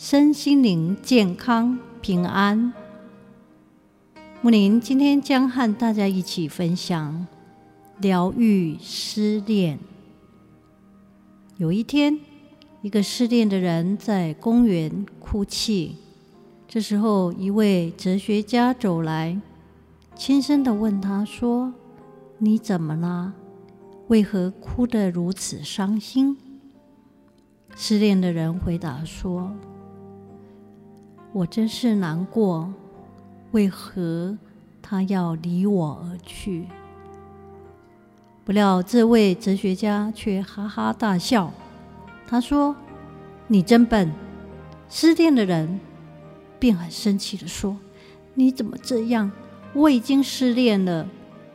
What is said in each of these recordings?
身心灵健康平安。木林今天将和大家一起分享疗愈失恋。有一天，一个失恋的人在公园哭泣。这时候，一位哲学家走来，轻声地问他说：“你怎么了？为何哭得如此伤心？”失恋的人回答说。我真是难过，为何他要离我而去？不料这位哲学家却哈哈大笑。他说：“你真笨！”失恋的人便很生气地说：“你怎么这样？我已经失恋了，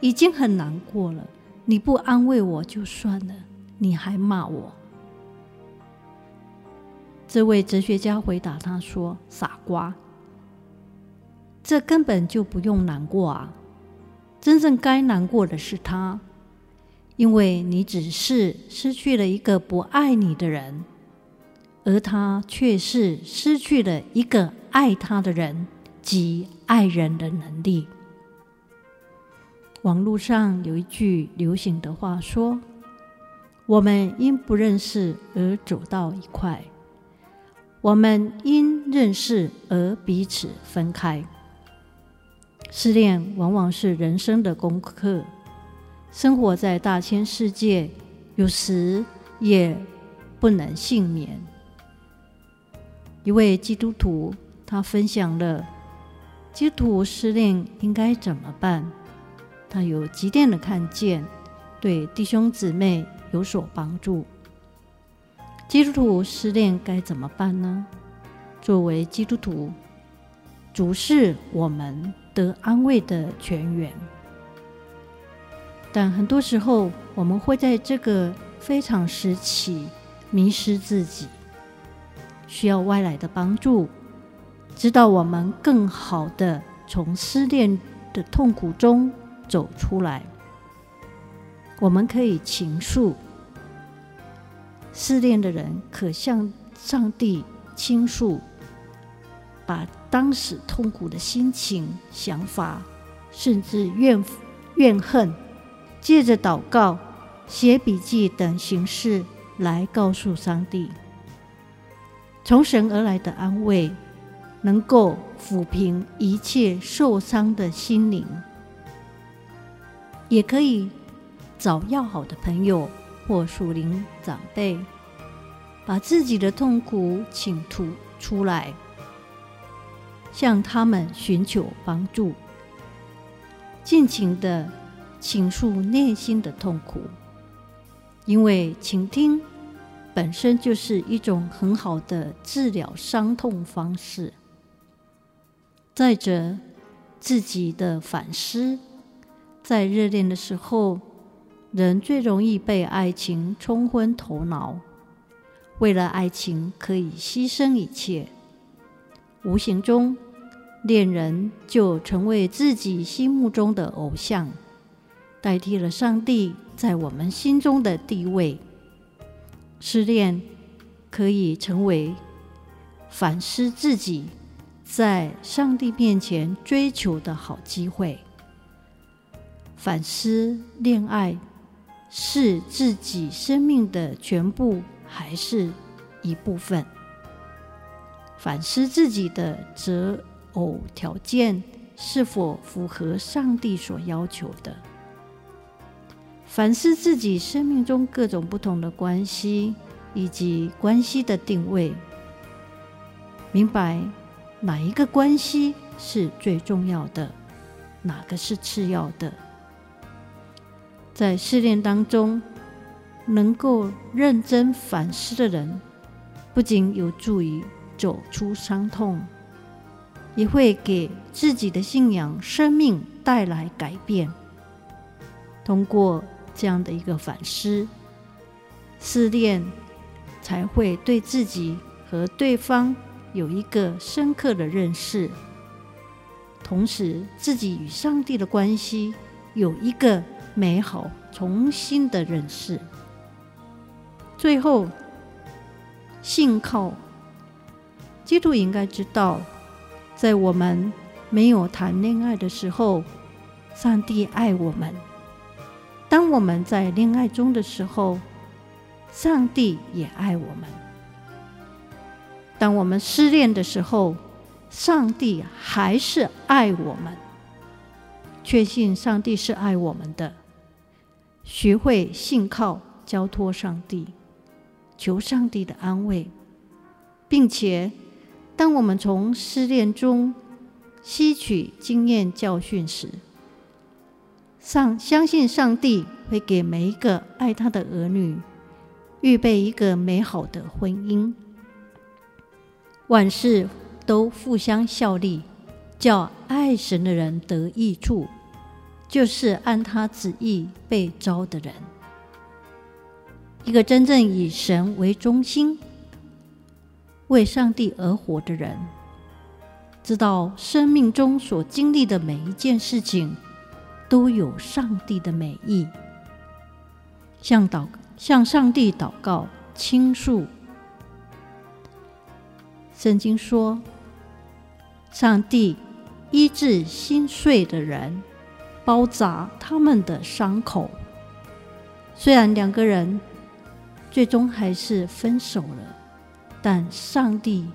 已经很难过了。你不安慰我就算了，你还骂我。”这位哲学家回答他说：“傻瓜，这根本就不用难过啊！真正该难过的是他，因为你只是失去了一个不爱你的人，而他却是失去了一个爱他的人及爱人的能力。”网络上有一句流行的话说：“我们因不认识而走到一块。”我们因认识而彼此分开。失恋往往是人生的功课。生活在大千世界，有时也不能幸免。一位基督徒，他分享了基督徒失恋应该怎么办。他有极点的看见，对弟兄姊妹有所帮助。基督徒失恋该怎么办呢？作为基督徒，主是我们得安慰的泉源。但很多时候，我们会在这个非常时期迷失自己，需要外来的帮助，直到我们更好的从失恋的痛苦中走出来。我们可以倾诉。失恋的人可向上帝倾诉，把当时痛苦的心情、想法，甚至怨怨恨，借着祷告、写笔记等形式来告诉上帝。从神而来的安慰，能够抚平一切受伤的心灵。也可以找要好的朋友。或属灵长辈，把自己的痛苦请吐出来，向他们寻求帮助，尽情的倾诉内心的痛苦，因为倾听本身就是一种很好的治疗伤痛方式。再者，自己的反思，在热恋的时候。人最容易被爱情冲昏头脑，为了爱情可以牺牲一切，无形中恋人就成为自己心目中的偶像，代替了上帝在我们心中的地位。失恋可以成为反思自己在上帝面前追求的好机会，反思恋爱。是自己生命的全部，还是一部分？反思自己的择偶条件是否符合上帝所要求的？反思自己生命中各种不同的关系以及关系的定位，明白哪一个关系是最重要的，哪个是次要的。在失恋当中，能够认真反思的人，不仅有助于走出伤痛，也会给自己的信仰生命带来改变。通过这样的一个反思、试炼，才会对自己和对方有一个深刻的认识，同时自己与上帝的关系有一个美好重新的认识。最后，信靠。基督应该知道，在我们没有谈恋爱的时候，上帝爱我们；当我们在恋爱中的时候，上帝也爱我们；当我们失恋的时候，上帝还是爱我们。确信上帝是爱我们的，学会信靠、交托上帝，求上帝的安慰，并且。当我们从失恋中吸取经验教训时，上相信上帝会给每一个爱他的儿女预备一个美好的婚姻，万事都互相效力，叫爱神的人得益处，就是按他旨意被召的人。一个真正以神为中心。为上帝而活的人，知道生命中所经历的每一件事情都有上帝的美意。向祷向上帝祷告倾诉。圣经说，上帝医治心碎的人，包扎他们的伤口。虽然两个人最终还是分手了。但上帝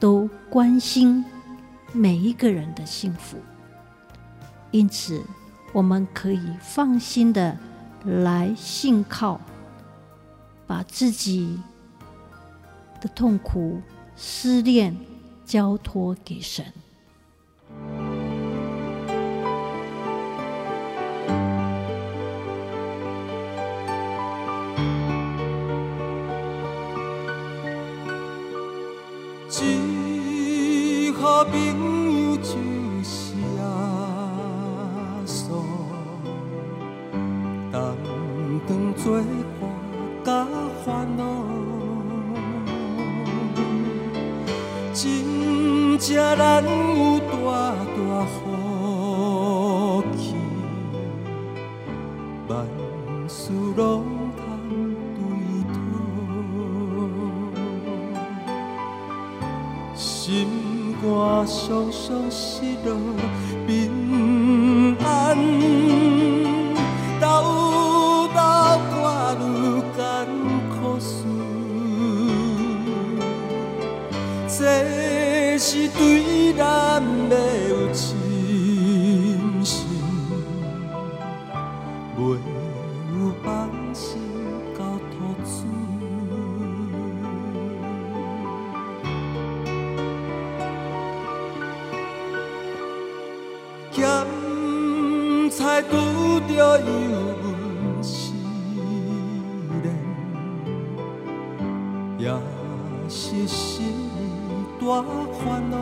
都关心每一个人的幸福，因此我们可以放心的来信靠，把自己的痛苦、失恋交托给神。真正难有大大福气，万事拢通对讨，心。我常常失落，咸菜拄着油温试炼，也是心大烦恼。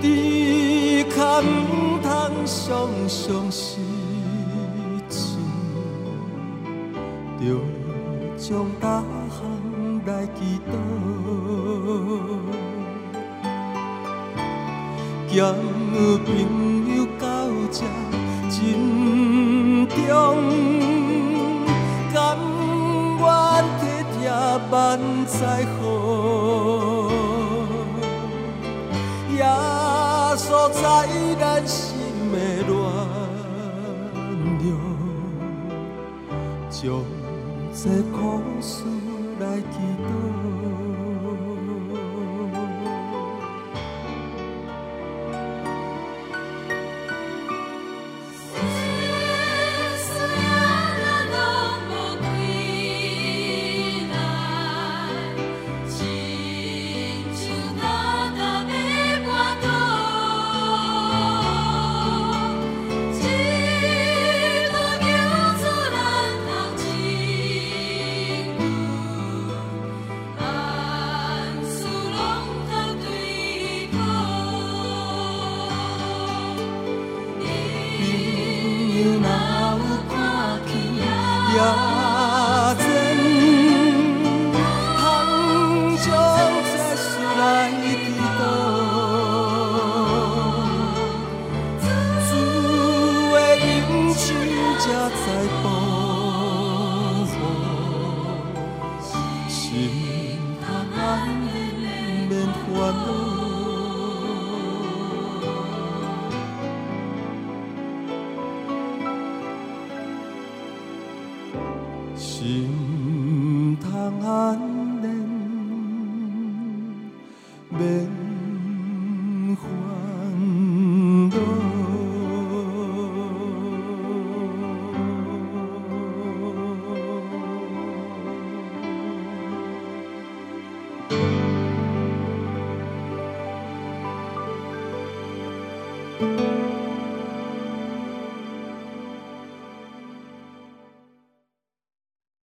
只可唔通常常失志，着将大项来祈祷。交朋友到这珍重，甘愿体贴万载好，耶稣在咱心的暖流，将这苦事来祈祷。也真含着世事来指导，只会伸手才在，心肝难免免烦恼。心。